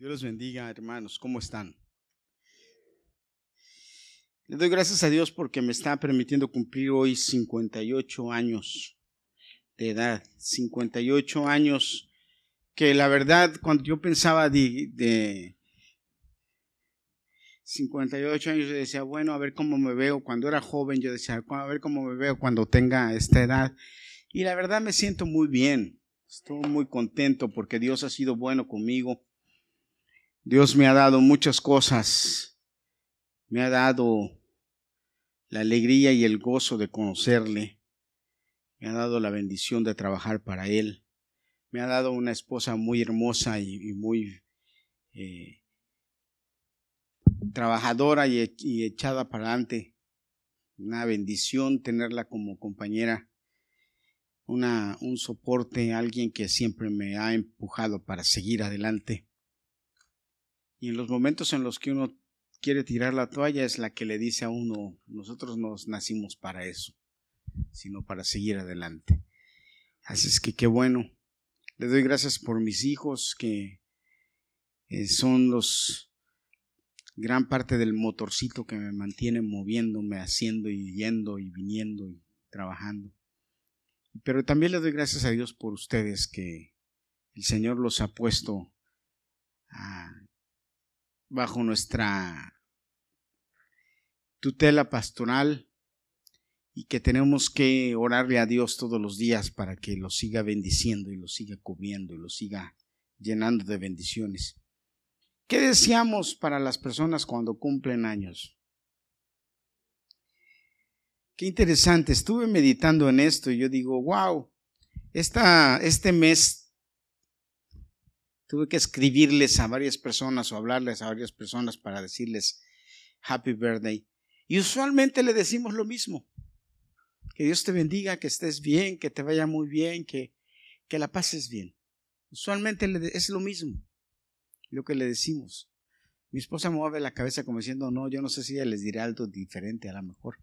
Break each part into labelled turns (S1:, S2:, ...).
S1: Dios los bendiga, hermanos. ¿Cómo están? Le doy gracias a Dios porque me está permitiendo cumplir hoy 58 años de edad. 58 años que la verdad, cuando yo pensaba de, de 58 años, yo decía, bueno, a ver cómo me veo. Cuando era joven, yo decía, a ver cómo me veo cuando tenga esta edad. Y la verdad me siento muy bien. Estoy muy contento porque Dios ha sido bueno conmigo. Dios me ha dado muchas cosas. Me ha dado la alegría y el gozo de conocerle. Me ha dado la bendición de trabajar para Él. Me ha dado una esposa muy hermosa y, muy eh, trabajadora y, y echada para adelante. Una bendición tenerla como compañera. Una, un soporte, alguien que siempre me ha empujado para seguir adelante. Y en los momentos en los que uno quiere tirar la toalla es la que le dice a uno, nosotros no nacimos para eso, sino para seguir adelante. Así es que qué bueno. Le doy gracias por mis hijos que eh, son los gran parte del motorcito que me mantiene moviéndome, haciendo y yendo y viniendo y trabajando. Pero también le doy gracias a Dios por ustedes que el Señor los ha puesto bajo nuestra tutela pastoral y que tenemos que orarle a Dios todos los días para que lo siga bendiciendo y lo siga cubriendo y lo siga llenando de bendiciones. ¿Qué deseamos para las personas cuando cumplen años? Qué interesante, estuve meditando en esto y yo digo, wow, esta, este mes tuve que escribirles a varias personas o hablarles a varias personas para decirles happy birthday. Y usualmente le decimos lo mismo. Que Dios te bendiga, que estés bien, que te vaya muy bien, que, que la pases bien. Usualmente es lo mismo lo que le decimos. Mi esposa mueve la cabeza como diciendo, no, yo no sé si ella les dirá algo diferente a lo mejor.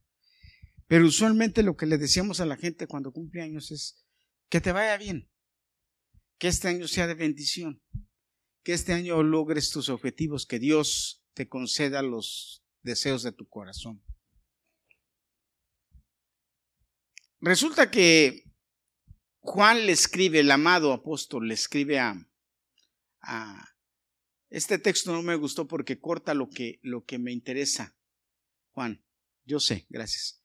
S1: Pero usualmente lo que le decíamos a la gente cuando cumple años es que te vaya bien, que este año sea de bendición, que este año logres tus objetivos, que Dios te conceda los deseos de tu corazón. Resulta que Juan le escribe, el amado apóstol, le escribe a, a este texto no me gustó porque corta lo que, lo que me interesa. Juan, yo sé, gracias.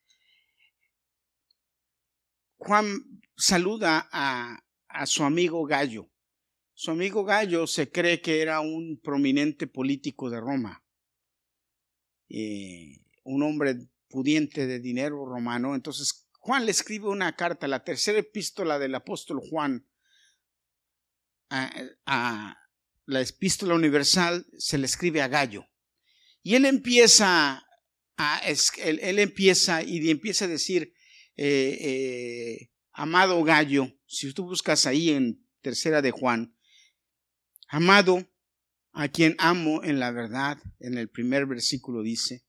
S1: Juan saluda a, a su amigo Gallo. Su amigo Gallo se cree que era un prominente político de Roma, eh, un hombre pudiente de dinero romano. Entonces Juan le escribe una carta, la tercera epístola del apóstol Juan, a, la epístola universal se le escribe a Gallo. Y él empieza, a, él, empieza y empieza a decir, eh, eh, amado Gallo, si tú buscas ahí en tercera de Juan, amado a quien amo en la verdad, en el primer versículo dice,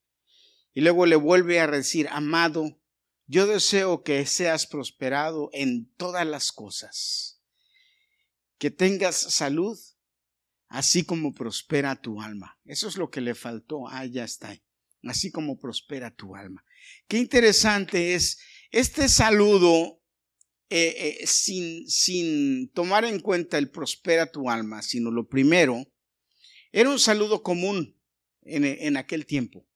S1: y luego le vuelve a decir, amado, yo deseo que seas prosperado en todas las cosas, que tengas salud, así como prospera tu alma. Eso es lo que le faltó. Ah, ya está. Así como prospera tu alma. Qué interesante es este saludo eh, eh, sin, sin tomar en cuenta el prospera tu alma, sino lo primero, era un saludo común en, en aquel tiempo.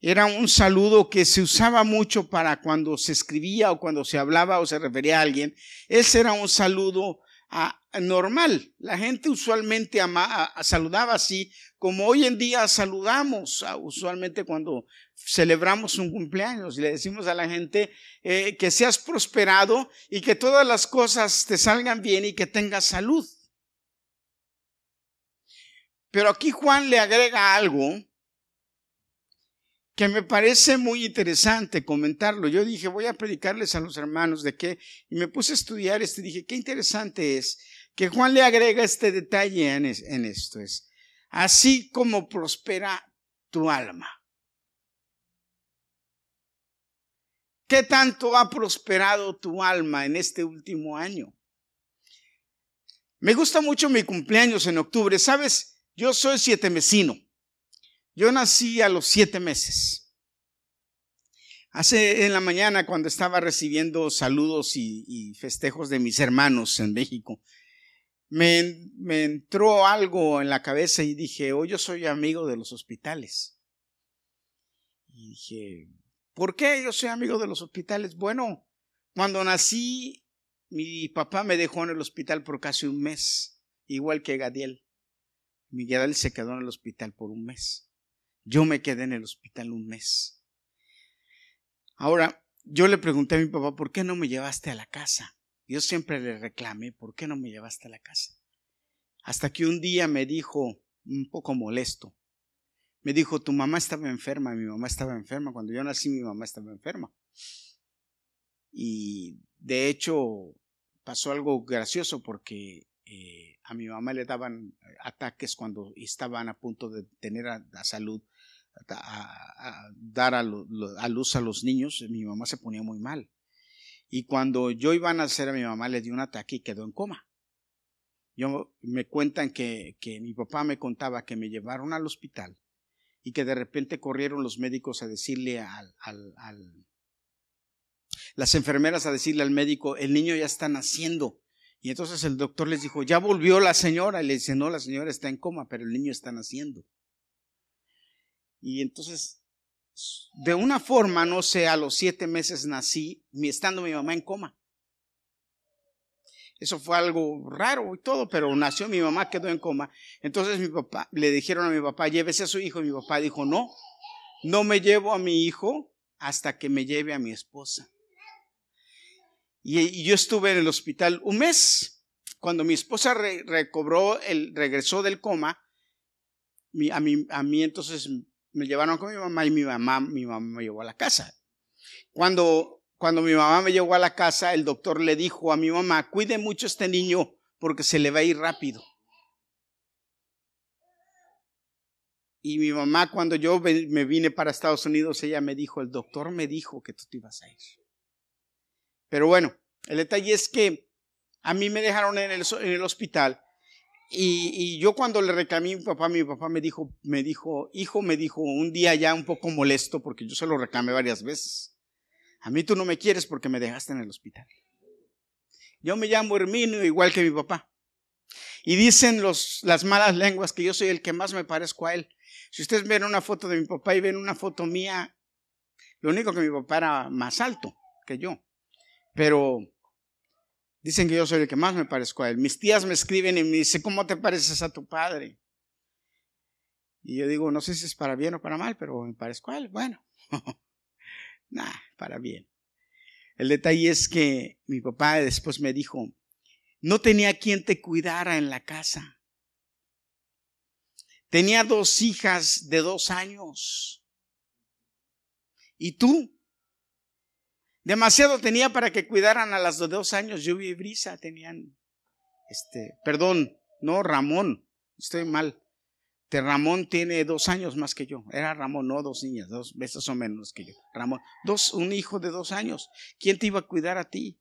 S1: Era un saludo que se usaba mucho para cuando se escribía o cuando se hablaba o se refería a alguien. Ese era un saludo normal. La gente usualmente saludaba así, como hoy en día saludamos, usualmente cuando celebramos un cumpleaños y le decimos a la gente eh, que seas prosperado y que todas las cosas te salgan bien y que tengas salud. Pero aquí Juan le agrega algo que me parece muy interesante comentarlo. Yo dije, voy a predicarles a los hermanos de qué, y me puse a estudiar esto y dije, qué interesante es que Juan le agrega este detalle en, esto, es, así como prospera tu alma. ¿Qué tanto ha prosperado tu alma en este último año? Me gusta mucho mi cumpleaños en octubre. ¿Sabes? Yo soy siete mesino. Yo nací a los siete meses. Hace en la mañana, cuando estaba recibiendo saludos y, festejos de mis hermanos en México, me, entró algo en la cabeza y dije, oh, yo soy amigo de los hospitales. Y dije, ¿por qué yo soy amigo de los hospitales? Bueno, cuando nací, mi papá me dejó en el hospital por casi un mes, igual que Gadiel. Miguel se quedó en el hospital por un mes. Yo me quedé en el hospital un mes. Ahora, yo le pregunté a mi papá, ¿por qué no me llevaste a la casa? Yo siempre le reclamé, ¿por qué no me llevaste a la casa? Hasta que un día me dijo, un poco molesto, me dijo, tu mamá estaba enferma, mi mamá estaba enferma. Cuando yo nací, mi mamá estaba enferma. Y de hecho, pasó algo gracioso porque eh, a mi mamá le daban ataques cuando estaban a punto de tener a, salud, a, dar a, luz a los niños, mi mamá se ponía muy mal. Y cuando yo iba a nacer, a mi mamá le dio un ataque y quedó en coma. Yo me cuentan que, que mi papá me contaba que me llevaron al hospital y que de repente corrieron los médicos a decirle al, al, al las enfermeras a decirle al médico, el niño ya está naciendo. Y entonces el doctor les dijo, ya volvió la señora. Y le dice, no, la señora está en coma, pero el niño está naciendo. Y entonces, de una forma, no sé, a los siete meses nací, estando mi mamá en coma. Eso fue algo raro y todo, pero nació mi mamá, quedó en coma. Entonces mi papá, le dijeron a mi papá, llévese a su hijo. Y mi papá dijo, no, no me llevo a mi hijo hasta que me lleve a mi esposa. Y, yo estuve en el hospital un mes. Cuando mi esposa recobró, el, regresó del coma, a, mí, a mí entonces me llevaron con mi mamá y mi mamá, mi mamá me llevó a la casa. Cuando, cuando mi mamá me llevó a la casa, el doctor le dijo a mi mamá, cuide mucho a este niño porque se le va a ir rápido. Y mi mamá, cuando yo me vine para Estados Unidos, ella me dijo, el doctor me dijo que tú te ibas a ir. Pero bueno, el detalle es que a mí me dejaron en el, en el hospital y, yo cuando le reclamé a mi papá, mi papá me dijo, me dijo, hijo, me dijo un día ya un poco molesto porque yo se lo reclamé varias veces. A mí tú no me quieres porque me dejaste en el hospital. Yo me llamo Herminio igual que mi papá. Y dicen los, las malas lenguas que yo soy el que más me parezco a él. Si ustedes ven una foto de mi papá y ven una foto mía, lo único que mi papá era más alto que yo. Pero dicen que yo soy el que más me parezco a él. Mis tías me escriben y me dicen, ¿cómo te pareces a tu padre? Y yo digo, no sé si es para bien o para mal, pero me parezco a él. Bueno, nada, para bien. El detalle es que mi papá después me dijo, no tenía quien te cuidara en la casa. Tenía dos hijas de dos años. ¿Y tú? Demasiado tenía para que cuidaran a las de dos años. Lluvia y brisa tenían, este, perdón, no Ramón, estoy mal. Te Ramón tiene dos años más que yo. Era Ramón, no dos niñas, dos veces o menos que yo. Ramón, dos, un hijo de dos años. ¿Quién te iba a cuidar a ti?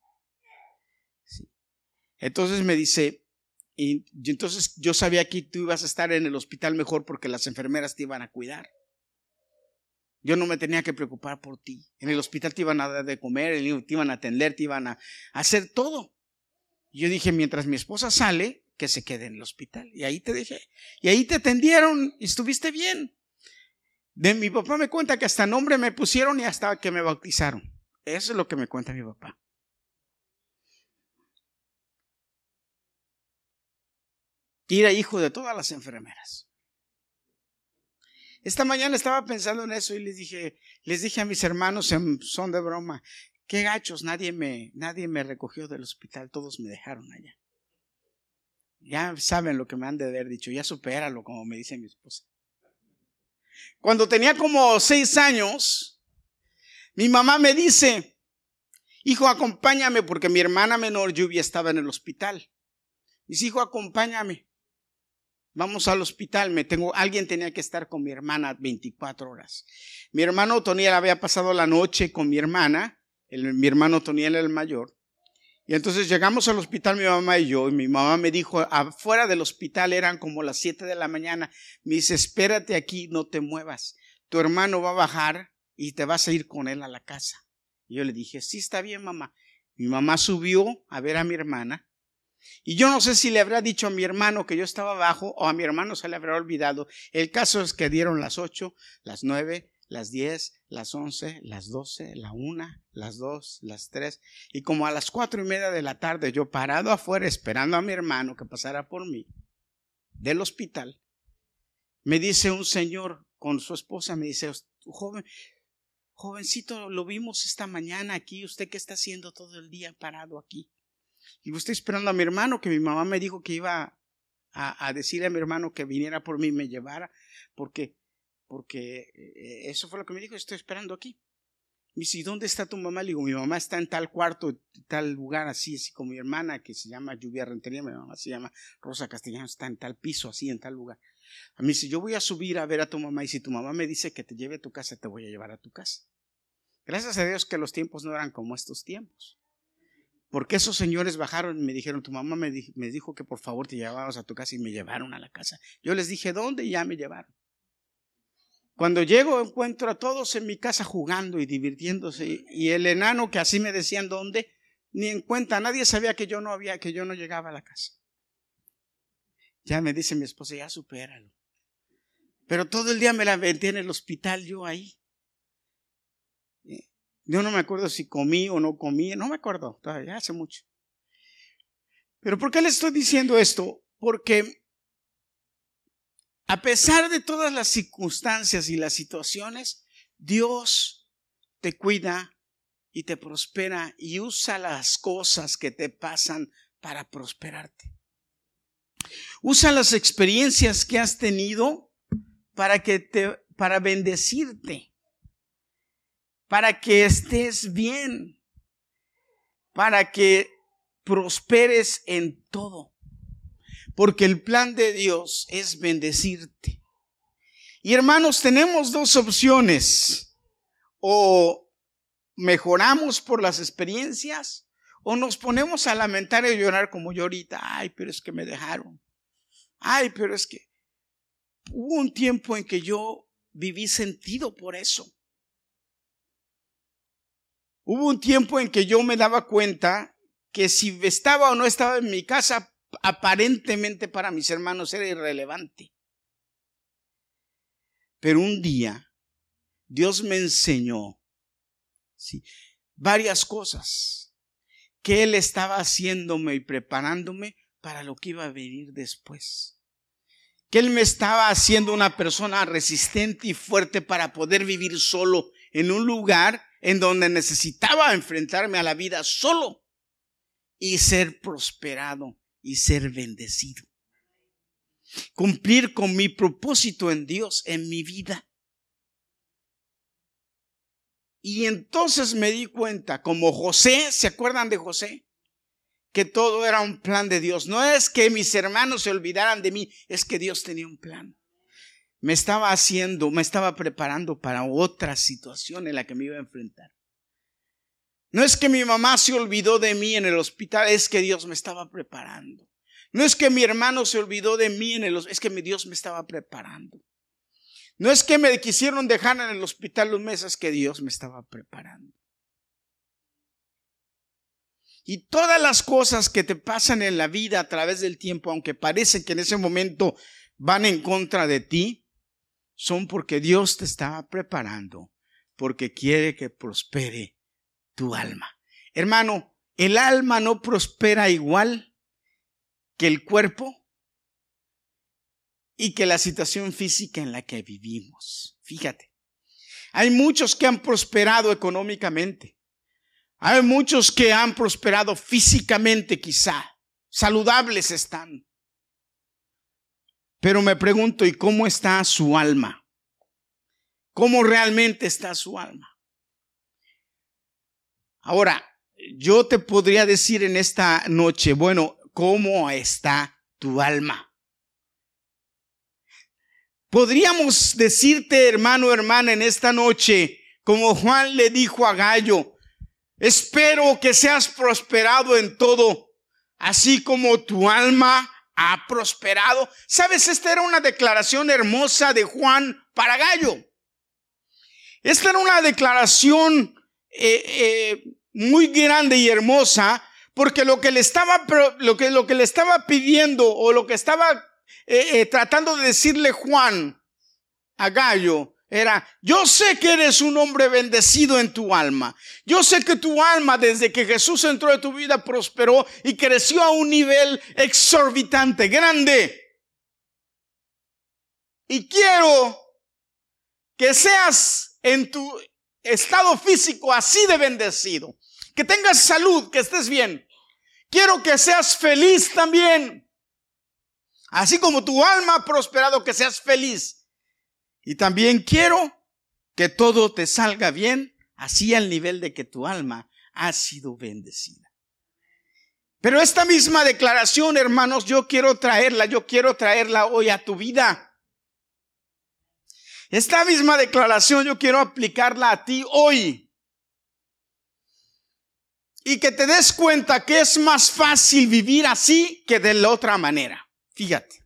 S1: Entonces me dice, y entonces yo sabía que tú ibas a estar en el hospital mejor porque las enfermeras te iban a cuidar. Yo no me tenía que preocupar por ti. En el hospital te iban a dar de comer, te iban a atender, te iban a hacer todo. Yo dije, mientras mi esposa sale, que se quede en el hospital. Y ahí te dejé. Y ahí te atendieron y estuviste bien. De mi papá me cuenta que hasta nombre me pusieron y hasta que me bautizaron. Eso es lo que me cuenta mi papá. Y era hijo de todas las enfermeras. Esta mañana estaba pensando en eso y les dije, les dije a mis hermanos en son de broma, qué gachos, nadie me, nadie me recogió del hospital, todos me dejaron allá. Ya saben lo que me han de haber dicho, ya supéralo, como me dice mi esposa. Cuando tenía como seis años, mi mamá me dice, hijo, acompáñame, porque mi hermana menor Lluvia estaba en el hospital. Dice, hijo, acompáñame. Vamos al hospital, me tengo, alguien tenía que estar con mi hermana 24 horas. Mi hermano Toniel había pasado la noche con mi hermana, mi hermano Toniel el mayor, Y entonces llegamos al hospital mi mamá y yo, y mi mamá me dijo, afuera del hospital eran como las 7 de la mañana, me dice, espérate aquí, no te muevas, tu hermano va a bajar y te vas a ir con él a la casa. Y yo le dije, sí, está bien, mamá. Mi mamá subió a ver a mi hermana, y yo no sé si le habrá dicho a mi hermano que yo estaba abajo o a mi hermano se le habrá olvidado. El caso es que dieron las 8, las 9, las 10, las 11, las 12, la 1, las 2, las 3. Y como a las cuatro y media de la tarde, yo parado afuera esperando a mi hermano que pasara por mí del hospital, me dice un señor con su esposa, me dice, joven, jovencito, lo vimos esta mañana aquí, usted qué está haciendo todo el día parado aquí. Y estoy esperando a mi hermano, que mi mamá me dijo que iba a, a decirle a mi hermano que viniera por mí y me llevara, porque porque eh, eso fue lo que me dijo, estoy esperando aquí. Me dice, ¿y dónde está tu mamá? Le digo, mi mamá está en tal cuarto, tal lugar, así, así como mi hermana, que se llama Lluvia Rentería, mi mamá se llama Rosa Castellano, está en tal piso, así, en tal lugar. A mí dice, yo voy a subir a ver a tu mamá y si tu mamá me dice que te lleve a tu casa, te voy a llevar a tu casa. Gracias a Dios que los tiempos no eran como estos tiempos. Porque esos señores bajaron y me dijeron, tu mamá me, dijo que por favor te llevabas a tu casa y me llevaron a la casa. Yo les dije, ¿dónde? Y ya me llevaron. Cuando llego encuentro a todos en mi casa jugando y divirtiéndose y el enano que así me decían dónde, ni en cuenta, nadie sabía que yo no había, que yo no llegaba a la casa. Ya me dice mi esposa, ya supéralo. Pero todo el día me la vendí en el hospital yo ahí. Yo no me acuerdo si comí o no comí, no me acuerdo, ya hace mucho. Pero ¿por qué le estoy diciendo esto? Porque a pesar de todas las circunstancias y las situaciones, Dios te cuida y te prospera y usa las cosas que te pasan para prosperarte. Usa las experiencias que has tenido para que te para bendecirte. Para que estés bien. Para que prosperes en todo porque el plan de Dios es bendecirte. Y hermanos, tenemos dos opciones. O mejoramos por las experiencias o nos ponemos a lamentar y llorar como yo ahorita. Ay, pero es que me dejaron. Ay, pero es que hubo un tiempo en que yo viví sentido por eso. Hubo un tiempo en que yo me daba cuenta que si estaba o no estaba en mi casa, aparentemente para mis hermanos era irrelevante. Pero un día Dios me enseñó varias cosas que Él estaba haciéndome y preparándome para lo que iba a venir después. Que Él me estaba haciendo una persona resistente y fuerte para poder vivir solo en un lugar en donde necesitaba enfrentarme a la vida solo y ser prosperado y ser bendecido. Cumplir con mi propósito en Dios, en mi vida. Y entonces me di cuenta, como José, ¿se acuerdan de José? Que todo era un plan de Dios. No es que mis hermanos se olvidaran de mí, es que Dios tenía un plan. Me estaba haciendo, me estaba preparando para otra situación en la que me iba a enfrentar. No es que mi mamá se olvidó de mí en el hospital, es que Dios me estaba preparando. No es que mi hermano se olvidó de mí en el hospital, es que mi Dios me estaba preparando. No es que me quisieron dejar en el hospital un mes, es que Dios me estaba preparando. Y todas las cosas que te pasan en la vida a través del tiempo, aunque parece que en ese momento van en contra de ti, son porque Dios te estaba preparando, porque quiere que prospere tu alma. Hermano, el alma no prospera igual que el cuerpo y que la situación física en la que vivimos. Fíjate, hay muchos que han prosperado económicamente. Hay muchos que han prosperado físicamente quizá. Saludables están. Pero me pregunto, ¿y cómo está su alma? ¿Cómo realmente está su alma? Ahora, yo te podría decir en esta noche, bueno, ¿cómo está tu alma? Podríamos decirte, hermano, hermana, en esta noche, como Juan le dijo a Gallo, Espero que seas prosperado en todo, así como tu alma ha prosperado. Sabes, esta era una declaración hermosa de Juan para Gallo. Esta era una declaración eh, eh, muy grande y hermosa, porque lo que le estaba, lo que, lo que le estaba pidiendo o lo que estaba eh, tratando de decirle Juan a Gallo era, yo sé que eres un hombre bendecido en tu alma. Yo sé que tu alma desde que Jesús entró en tu vida prosperó y creció a un nivel exorbitante, grande. Y quiero que seas en tu estado físico así de bendecido. Que tengas salud, que estés bien. Quiero que seas feliz también. Así como tu alma ha prosperado, que seas feliz. Y también quiero que todo te salga bien, así al nivel de que tu alma ha sido bendecida. Pero esta misma declaración, hermanos, yo quiero traerla, yo quiero traerla hoy a tu vida. Esta misma declaración yo quiero aplicarla a ti hoy. Y que te des cuenta que es más fácil vivir así que de la otra manera. Fíjate.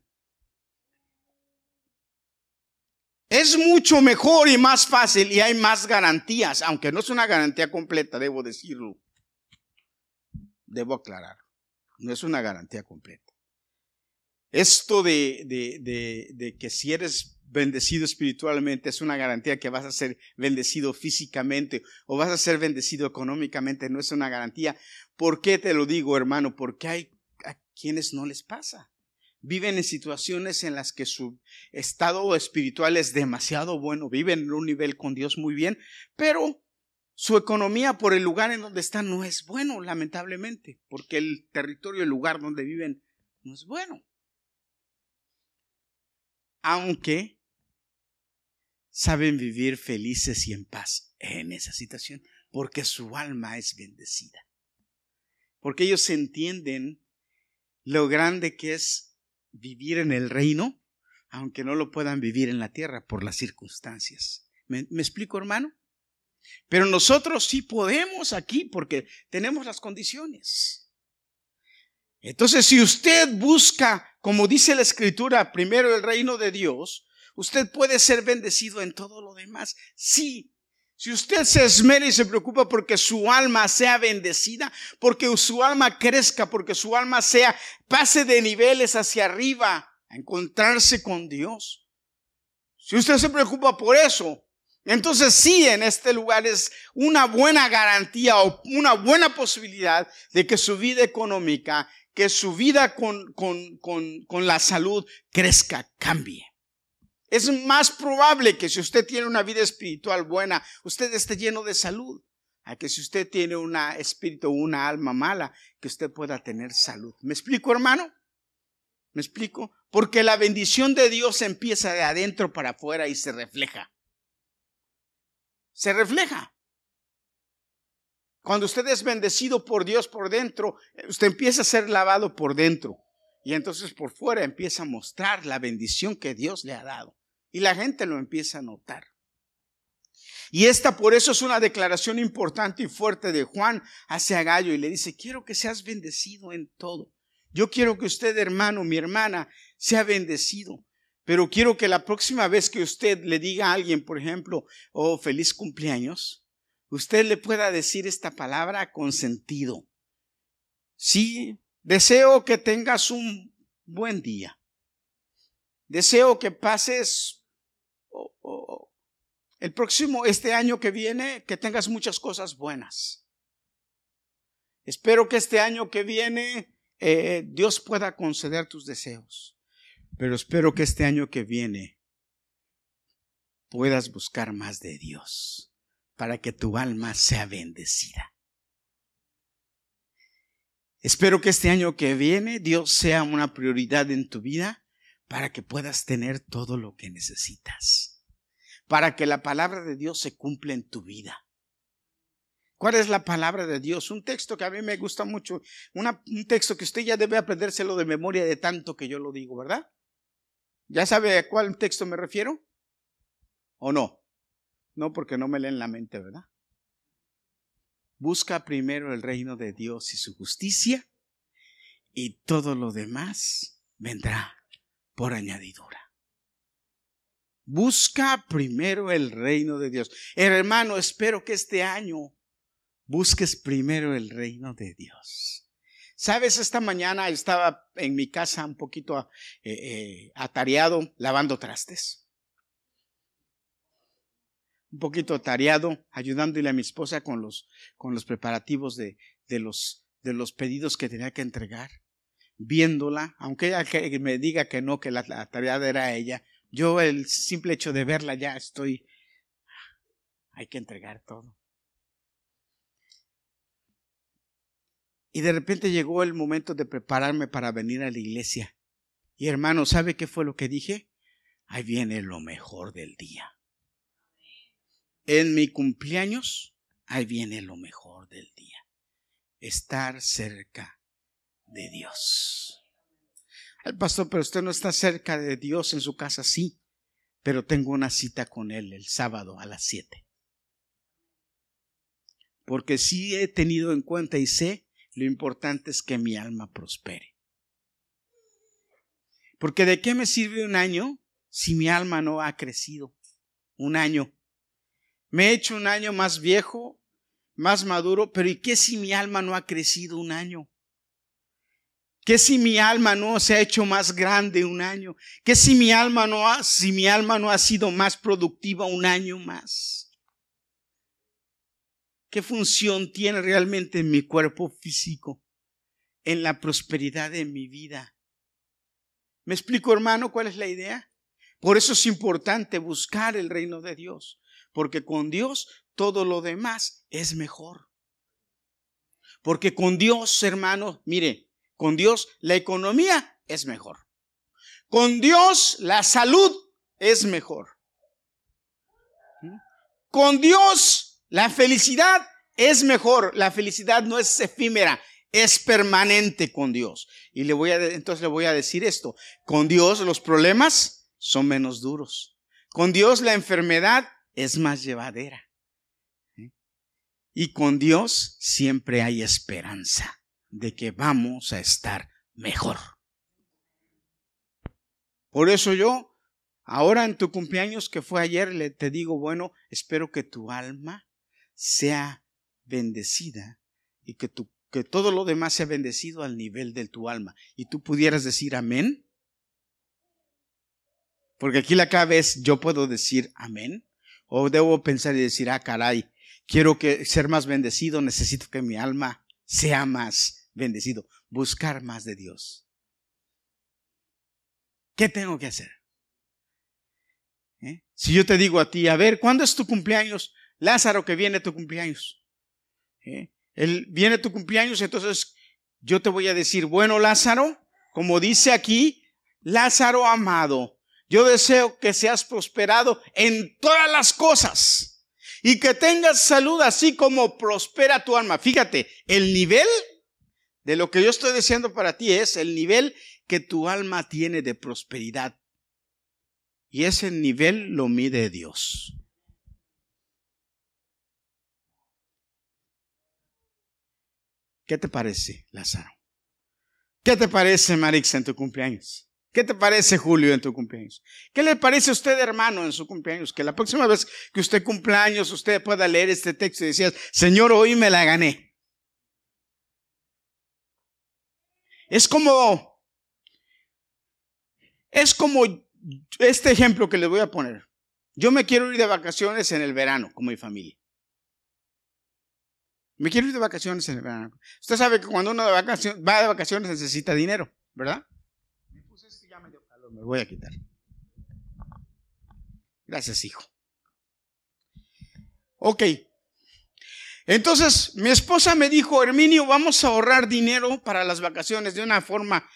S1: Es mucho mejor y más fácil y hay más garantías, aunque no es una garantía completa, debo decirlo. Debo aclarar, no es una garantía completa. Esto de, de, de, que si eres bendecido espiritualmente es una garantía que vas a ser bendecido físicamente o vas a ser bendecido económicamente, no es una garantía. ¿Por qué te lo digo, hermano? Porque hay a quienes no les pasa viven en situaciones en las que su estado espiritual es demasiado bueno, viven en un nivel con Dios muy bien, pero su economía por el lugar en donde están no es bueno, lamentablemente, porque el territorio, el lugar donde viven no es bueno. Aunque saben vivir felices y en paz en esa situación, porque su alma es bendecida. Porque ellos entienden lo grande que es vivir en el reino, aunque no lo puedan vivir en la tierra por las circunstancias. ¿Me, explico, hermano? Pero nosotros sí podemos aquí porque tenemos las condiciones. Entonces, si usted busca, como dice la escritura, primero el reino de Dios, usted puede ser bendecido en todo lo demás. Sí, si usted se esmera y se preocupa porque su alma sea bendecida, porque su alma crezca, porque su alma sea, pase de niveles hacia arriba a encontrarse con Dios. Si usted se preocupa por eso, entonces sí, en este lugar es una buena garantía o una buena posibilidad de que su vida económica, que su vida con, con, con, con la salud crezca, cambie. Es más probable que si usted tiene una vida espiritual buena, usted esté lleno de salud, a que si usted tiene un espíritu o una alma mala, que usted pueda tener salud. ¿Me explico, hermano? ¿Me explico? Porque la bendición de Dios empieza de adentro para afuera y se refleja. Se refleja. Cuando usted es bendecido por Dios por dentro, usted empieza a ser lavado por dentro. Y entonces por fuera empieza a mostrar la bendición que Dios le ha dado. Y la gente lo empieza a notar. Y esta por eso es una declaración importante y fuerte de Juan hacia Gallo y le dice, quiero que seas bendecido en todo. Yo quiero que usted, hermano, mi hermana, sea bendecido. Pero quiero que la próxima vez que usted le diga a alguien, por ejemplo, oh, feliz cumpleaños, usted le pueda decir esta palabra con sentido. Sí, deseo que tengas un buen día. Deseo que pases el próximo, este año que viene, que tengas muchas cosas buenas. Espero que este año que viene eh, Dios pueda conceder tus deseos. Pero espero que este año que viene puedas buscar más de Dios para que tu alma sea bendecida. Espero que este año que viene Dios sea una prioridad en tu vida para que puedas tener todo lo que necesitas para que la palabra de Dios se cumpla en tu vida. ¿Cuál es la palabra de Dios? Un texto que a mí me gusta mucho, un texto que usted ya debe aprendérselo de memoria de tanto que yo lo digo, ¿verdad? ¿Ya sabe a cuál texto me refiero? ¿O no? No, porque no me leen la mente, ¿verdad? Busca primero el reino de Dios y su justicia y todo lo demás vendrá por añadidura. Busca primero el reino de Dios. Hermano, espero que este año busques primero el reino de Dios. Sabes, esta mañana estaba en mi casa un poquito eh, eh, atareado lavando trastes. Un poquito atareado, ayudándole a mi esposa con los, con los preparativos de, de, los, de los pedidos que tenía que entregar. Viéndola, aunque ella me diga que no, que la, la tarea era ella, yo el simple hecho de verla ya estoy, hay que entregar todo. Y de repente llegó el momento de prepararme para venir a la iglesia. Y hermano, ¿sabe qué fue lo que dije? Ahí viene lo mejor del día. En mi cumpleaños, ahí viene lo mejor del día. Estar cerca de Dios. El pastor, pero usted no está cerca de Dios en su casa, sí, pero tengo una cita con Él el sábado a las siete. Porque sí he tenido en cuenta y sé lo importante es que mi alma prospere. Porque de qué me sirve un año si mi alma no ha crecido? Un año. Me he hecho un año más viejo, más maduro, pero ¿y qué si mi alma no ha crecido un año? ¿Qué si mi alma no se ha hecho más grande un año? ¿Qué si mi alma no ha, si mi alma no ha sido más productiva un año más? ¿Qué función tiene realmente mi cuerpo físico en la prosperidad de mi vida? ¿Me explico, hermano, cuál es la idea? Por eso es importante buscar el reino de Dios, porque con Dios todo lo demás es mejor. Porque con Dios, hermano, mire, con Dios la economía es mejor. Con Dios la salud es mejor. ¿Mm? Con Dios la felicidad es mejor, la felicidad no es efímera, es permanente con Dios. Y le voy a, entonces le voy a decir esto, con Dios los problemas son menos duros. Con Dios la enfermedad es más llevadera. ¿eh? Y con Dios siempre hay esperanza de que vamos a estar mejor. Por eso yo, ahora en tu cumpleaños que fue ayer, le te digo, bueno, espero que tu alma sea bendecida y que, tu, que todo lo demás sea bendecido al nivel de tu alma. Y tú pudieras decir amén. Porque aquí la clave es, yo puedo decir amén. O debo pensar y decir, ah, caray, quiero que ser más bendecido, necesito que mi alma sea más bendecido. Buscar más de Dios. ¿Qué tengo que hacer? ¿Eh? Si yo te digo a ti, a ver, ¿cuándo es tu cumpleaños? Lázaro que viene tu cumpleaños. ¿Eh? Él viene tu cumpleaños, entonces yo te voy a decir, bueno Lázaro, como dice aquí, Lázaro amado, yo deseo que seas prosperado en todas las cosas y que tengas salud así como prospera tu alma. Fíjate, el nivel de lo que yo estoy deseando para ti es el nivel que tu alma tiene de prosperidad. Y ese nivel lo mide Dios. ¿Qué te parece, Lázaro? ¿Qué te parece, Marix, en tu cumpleaños? ¿Qué te parece, Julio, en tu cumpleaños? ¿Qué le parece a usted, hermano, en su cumpleaños? Que la próxima vez que usted cumpleaños, usted pueda leer este texto y decir, Señor, hoy me la gané. Es como, es como este ejemplo que les voy a poner. Yo me quiero ir de vacaciones en el verano con mi familia. Me quiero ir de vacaciones en el verano. Usted sabe que cuando uno va de vacaciones necesita dinero, ¿verdad? Me puse este ya me voy a quitar. Gracias, hijo. Ok. Entonces, mi esposa me dijo, Herminio, vamos a ahorrar dinero para las vacaciones de una forma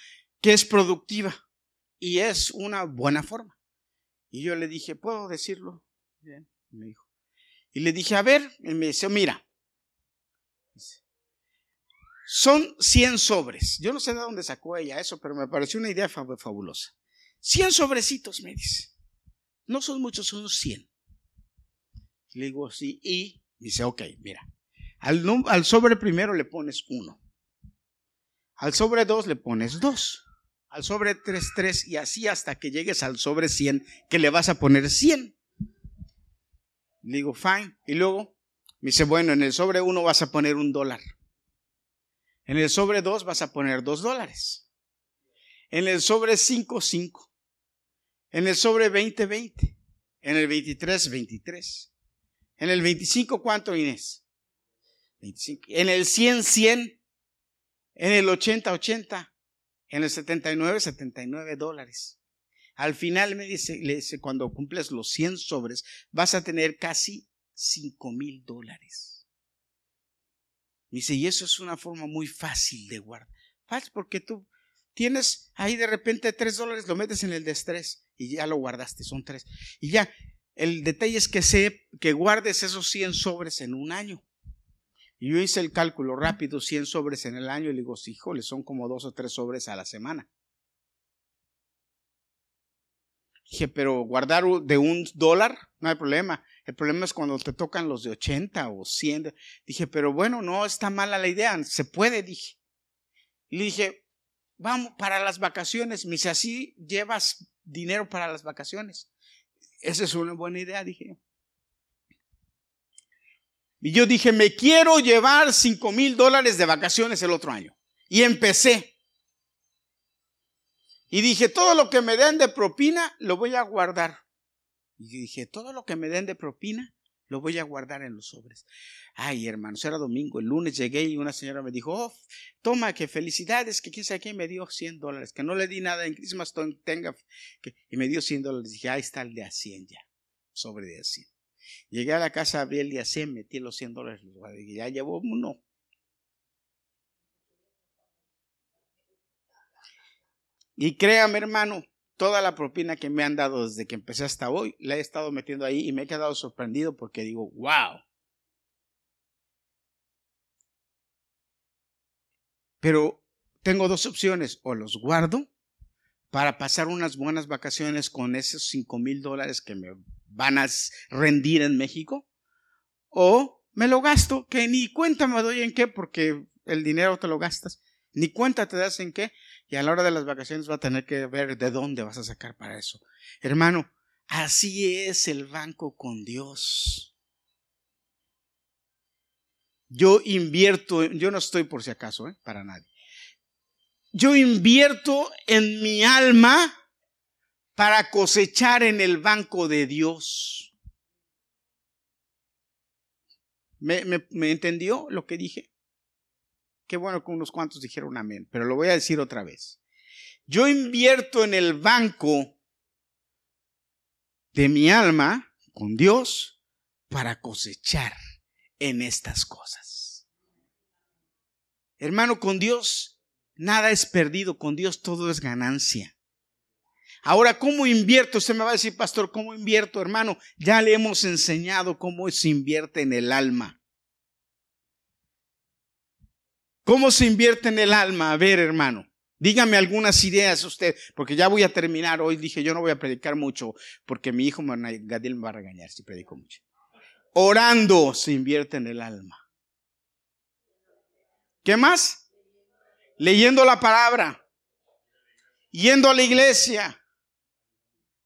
S1: que es productiva. Y es una buena forma. Y yo le dije, ¿puedo decirlo? Bien, dijo. Y le dije, a ver, y me dice, mira, son 100 sobres. Yo no sé de dónde sacó ella eso, pero me pareció una idea fabulosa. 100 sobrecitos, me dice. No son muchos, son 100. Le digo, sí, y dice, ok, mira, Al, al sobre primero le pones uno. Al sobre dos le pones dos. Al sobre tres, tres. Y así hasta que llegues al sobre 100, que le vas a poner 100. Le digo, fine. Y luego me dice, bueno, en el sobre uno vas a poner un dólar. En el sobre dos vas a poner dos dólares. En el sobre cinco, cinco. En el sobre 20, 20. En el 23, 23. En el 25, ¿cuánto, Inés? 25. En el 100, 100. En el 80, 80. En el 79, 79 dólares. Al final me dice, le dice, cuando cumples los 100 sobres, vas a tener casi 5 mil dólares. Me dice, y eso es una forma muy fácil de guardar. Fácil porque tú tienes ahí de repente 3 dólares, lo metes en el de estrés y ya lo guardaste, son 3. Y ya, el detalle es que, sé, que guardes esos 100 sobres en un año. Y yo hice el cálculo rápido, 100 sobres en el año, y le digo, sí, híjole, son como dos o tres sobres a la semana. Dije, pero guardar de un dólar, no hay problema. El problema es cuando te tocan los de 80 o 100. Dije, pero bueno, no está mala la idea, se puede, dije. Le dije, vamos para las vacaciones. Dice, así llevas dinero para las vacaciones. Esa es una buena idea, dije. Y yo dije, me quiero llevar 5 mil dólares de vacaciones el otro año. Y empecé. Y dije, todo lo que me den de propina, lo voy a guardar. Y dije, todo lo que me den de propina, lo voy a guardar en los sobres. Ay, hermanos, era domingo. El lunes llegué y una señora me dijo, oh, toma, que felicidades, que quién sabe quién me dio 100 dólares, que no le di nada en Christmas, tenga, y me dio 100 dólares. Dije, ahí está el de a 100 ya, sobre de a 100. Llegué a la casa, abrí el día 100, metí los 100 dólares, y ya llevó uno. Y créame, hermano, toda la propina que me han dado desde que empecé hasta hoy, la he estado metiendo ahí y me he quedado sorprendido porque digo, wow. Pero tengo dos opciones, o los guardo para pasar unas buenas vacaciones con esos 5 mil dólares que me van a rendir en México, o me lo gasto, que ni cuenta me doy en qué, porque el dinero te lo gastas, ni cuenta te das en qué, y a la hora de las vacaciones va a tener que ver de dónde vas a sacar para eso. Hermano, así es el banco con Dios. Yo invierto, yo no estoy por si acaso, ¿eh? para nadie. Yo invierto en mi alma para cosechar en el banco de Dios. ¿Me, me entendió lo que dije? Qué bueno que unos cuantos dijeron amén, pero lo voy a decir otra vez. Yo invierto en el banco de mi alma con Dios para cosechar en estas cosas. Hermano, con Dios nada es perdido, con Dios todo es ganancia. Ahora, ¿cómo invierto? Usted me va a decir, pastor, ¿cómo invierto, hermano? Ya le hemos enseñado cómo se invierte en el alma. ¿Cómo se invierte en el alma? A ver, hermano. Dígame algunas ideas usted, porque ya voy a terminar. Hoy dije, yo no voy a predicar mucho, porque mi hijo Gadiel me va a regañar si predico mucho. Orando se invierte en el alma. ¿Qué más? Leyendo la palabra. Yendo a la iglesia.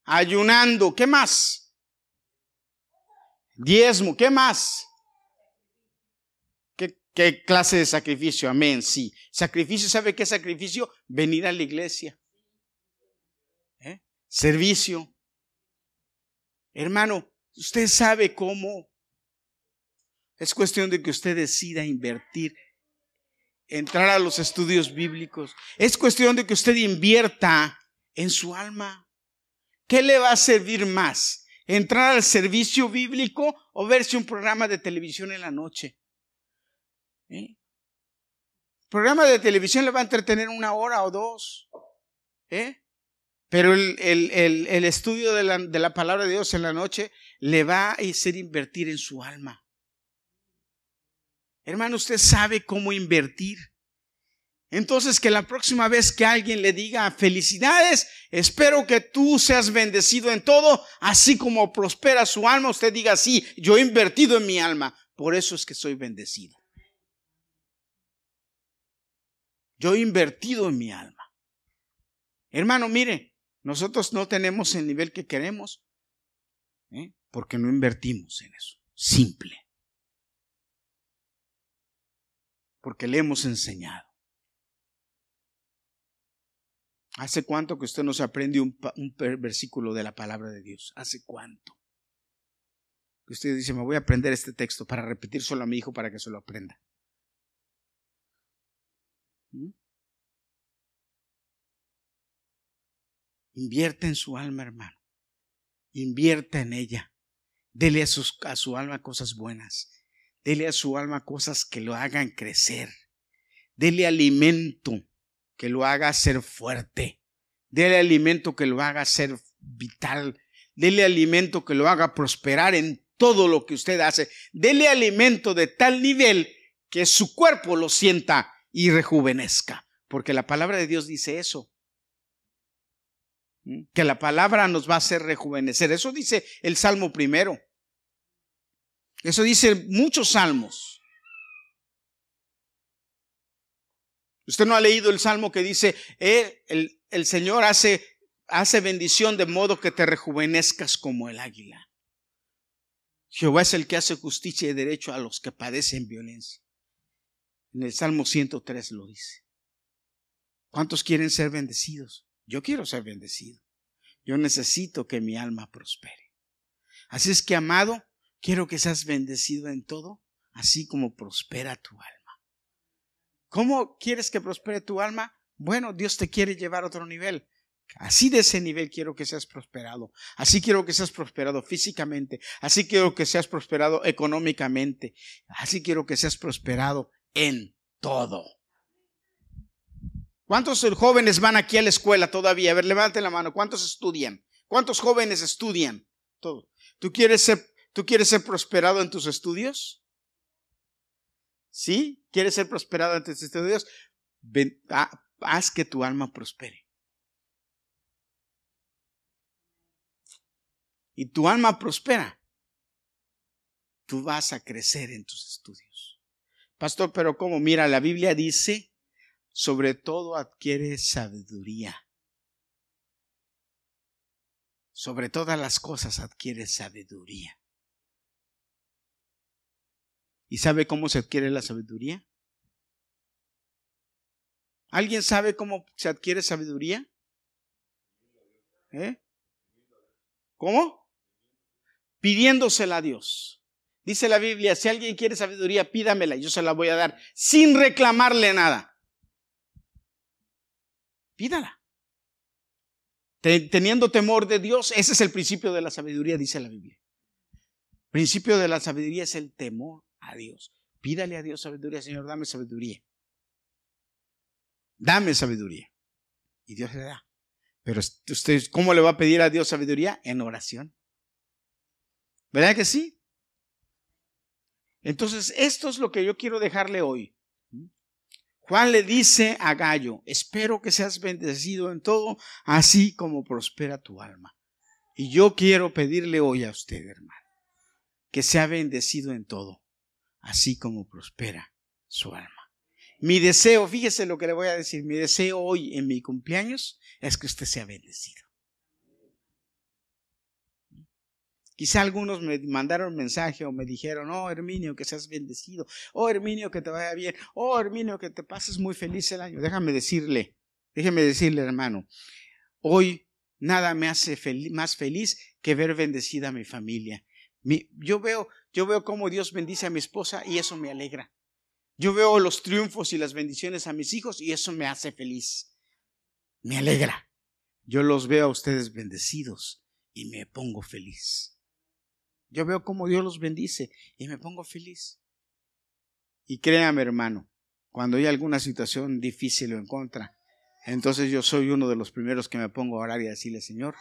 S1: Ayunando. ¿Qué más? Diezmo. ¿Qué más? ¿Qué clase de sacrificio? Amén, sí. Sacrificio, ¿sabe qué sacrificio? Venir a la iglesia. ¿Eh? Servicio. Hermano, usted sabe cómo. Es cuestión de que usted decida invertir, entrar a los estudios bíblicos. Es cuestión de que usted invierta en su alma. ¿Qué le va a servir más? ¿Entrar al servicio bíblico o verse un programa de televisión en la noche? ¿Eh? Programa de televisión le va a entretener una hora o dos. ¿eh? Pero el, el, estudio de la, de la, palabra de Dios en la noche le va a hacer invertir en su alma. Hermano, usted sabe cómo invertir. Entonces, que la próxima vez que alguien le diga felicidades, espero que tú seas bendecido en todo, así como prospera su alma, usted diga, sí, yo he invertido en mi alma, por eso es que soy bendecido. Yo he invertido en mi alma. Hermano, mire, nosotros no tenemos el nivel que queremos ¿eh? porque no invertimos en eso. Simple. Porque le hemos enseñado. ¿Hace cuánto que usted no se aprende un, versículo de la palabra de Dios? ¿Hace cuánto? Que usted dice, me voy a aprender este texto para repetir solo a mi hijo para que se lo aprenda. Invierte en su alma, hermano. Invierta en ella. Dele a, a su alma cosas buenas. Dele a su alma cosas que lo hagan crecer. Dele alimento que lo haga ser fuerte. Dele alimento que lo haga ser vital. Dele alimento que lo haga prosperar en todo lo que usted hace. Dele alimento de tal nivel que su cuerpo lo sienta y rejuvenezca. Porque la palabra de Dios dice eso. ¿Mm? Que la palabra nos va a hacer rejuvenecer. Eso dice el Salmo primero. Eso dice muchos salmos. Usted no ha leído el salmo que dice, eh, el, el, Señor hace, hace bendición de modo que te rejuvenezcas como el águila. Jehová es el que hace justicia y derecho a los que padecen violencia. En el Salmo 103 lo dice. ¿Cuántos quieren ser bendecidos? Yo quiero ser bendecido. Yo necesito que mi alma prospere. Así es que, amado, quiero que seas bendecido en todo, así como prospera tu alma. ¿Cómo quieres que prospere tu alma? Bueno, Dios te quiere llevar a otro nivel. Así de ese nivel quiero que seas prosperado. Así quiero que seas prosperado físicamente. Así quiero que seas prosperado económicamente. Así quiero que seas prosperado en todo. ¿Cuántos jóvenes van aquí a la escuela todavía? A ver, levante la mano. ¿Cuántos estudian? ¿Cuántos jóvenes estudian? Todo. ¿Tú quieres ser, tú quieres ser prosperado en tus estudios? ¿Sí? ¿Quieres ser prosperado en tus estudios? haz que tu alma prospere. Y tu alma prospera. Tú vas a crecer en tus estudios. Pastor, pero ¿cómo? Mira, la Biblia dice sobre todo adquiere sabiduría. Sobre todas las cosas adquiere sabiduría. ¿Y sabe cómo se adquiere la sabiduría? ¿Alguien sabe cómo se adquiere sabiduría? ¿Eh? ¿Cómo? Pidiéndosela a Dios. Dice la Biblia, si alguien quiere sabiduría, pídamela yo se la voy a dar sin reclamarle nada pídala. Teniendo temor de Dios, ese es el principio de la sabiduría, dice la Biblia. Principio de la sabiduría es el temor a Dios. Pídale a Dios sabiduría, Señor, dame sabiduría. Dame sabiduría. Y Dios le da. Pero usted, ¿cómo le va a pedir a Dios sabiduría? En oración. ¿Verdad que sí? Entonces, esto es lo que yo quiero dejarle hoy. Juan le dice a Gallo, espero que seas bendecido en todo, así como prospera tu alma. Y yo quiero pedirle hoy a usted, hermano, que sea bendecido en todo, así como prospera su alma. Mi deseo, fíjese lo que le voy a decir, mi deseo hoy en mi cumpleaños es que usted sea bendecido. Quizá algunos me mandaron mensaje o me dijeron, oh Herminio, que seas bendecido, oh Herminio, que te vaya bien, oh Herminio, que te pases muy feliz el año. Déjame decirle, déjeme decirle hermano, hoy nada me hace más feliz que ver bendecida a mi familia. yo veo, yo veo cómo Dios bendice a mi esposa y eso me alegra. Yo veo los triunfos y las bendiciones a mis hijos y eso me hace feliz. Me alegra. Yo los veo a ustedes bendecidos y me pongo feliz. Yo veo cómo Dios los bendice y me pongo feliz. Y créame, hermano, cuando hay alguna situación difícil o en contra, entonces yo soy uno de los primeros que me pongo a orar y a decirle, Señor,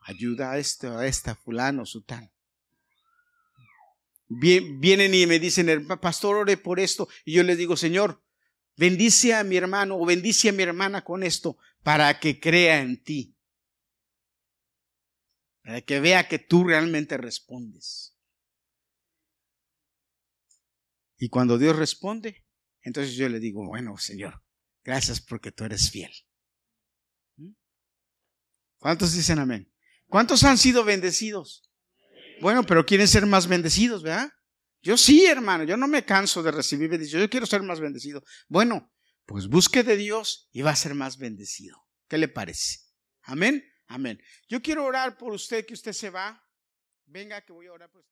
S1: ayuda a este a esta, fulano, sutano. Vienen y me dicen, pastor, ore por esto. Y yo les digo, Señor, bendice a mi hermano o bendice a mi hermana con esto para que crea en ti para que vea que tú realmente respondes. Y cuando Dios responde, Entonces yo le digo, bueno, Señor, gracias porque tú eres fiel. ¿Mm? ¿Cuántos dicen amén? ¿Cuántos han sido bendecidos? Bueno, pero quieren ser más bendecidos, ¿verdad? Yo sí, hermano, yo no me canso de recibir bendición, yo quiero ser más bendecido. Bueno, pues busque de Dios y va a ser más bendecido. ¿Qué le parece? Amén, amén. Yo quiero orar por usted, que usted se va. Venga, que voy a orar por usted.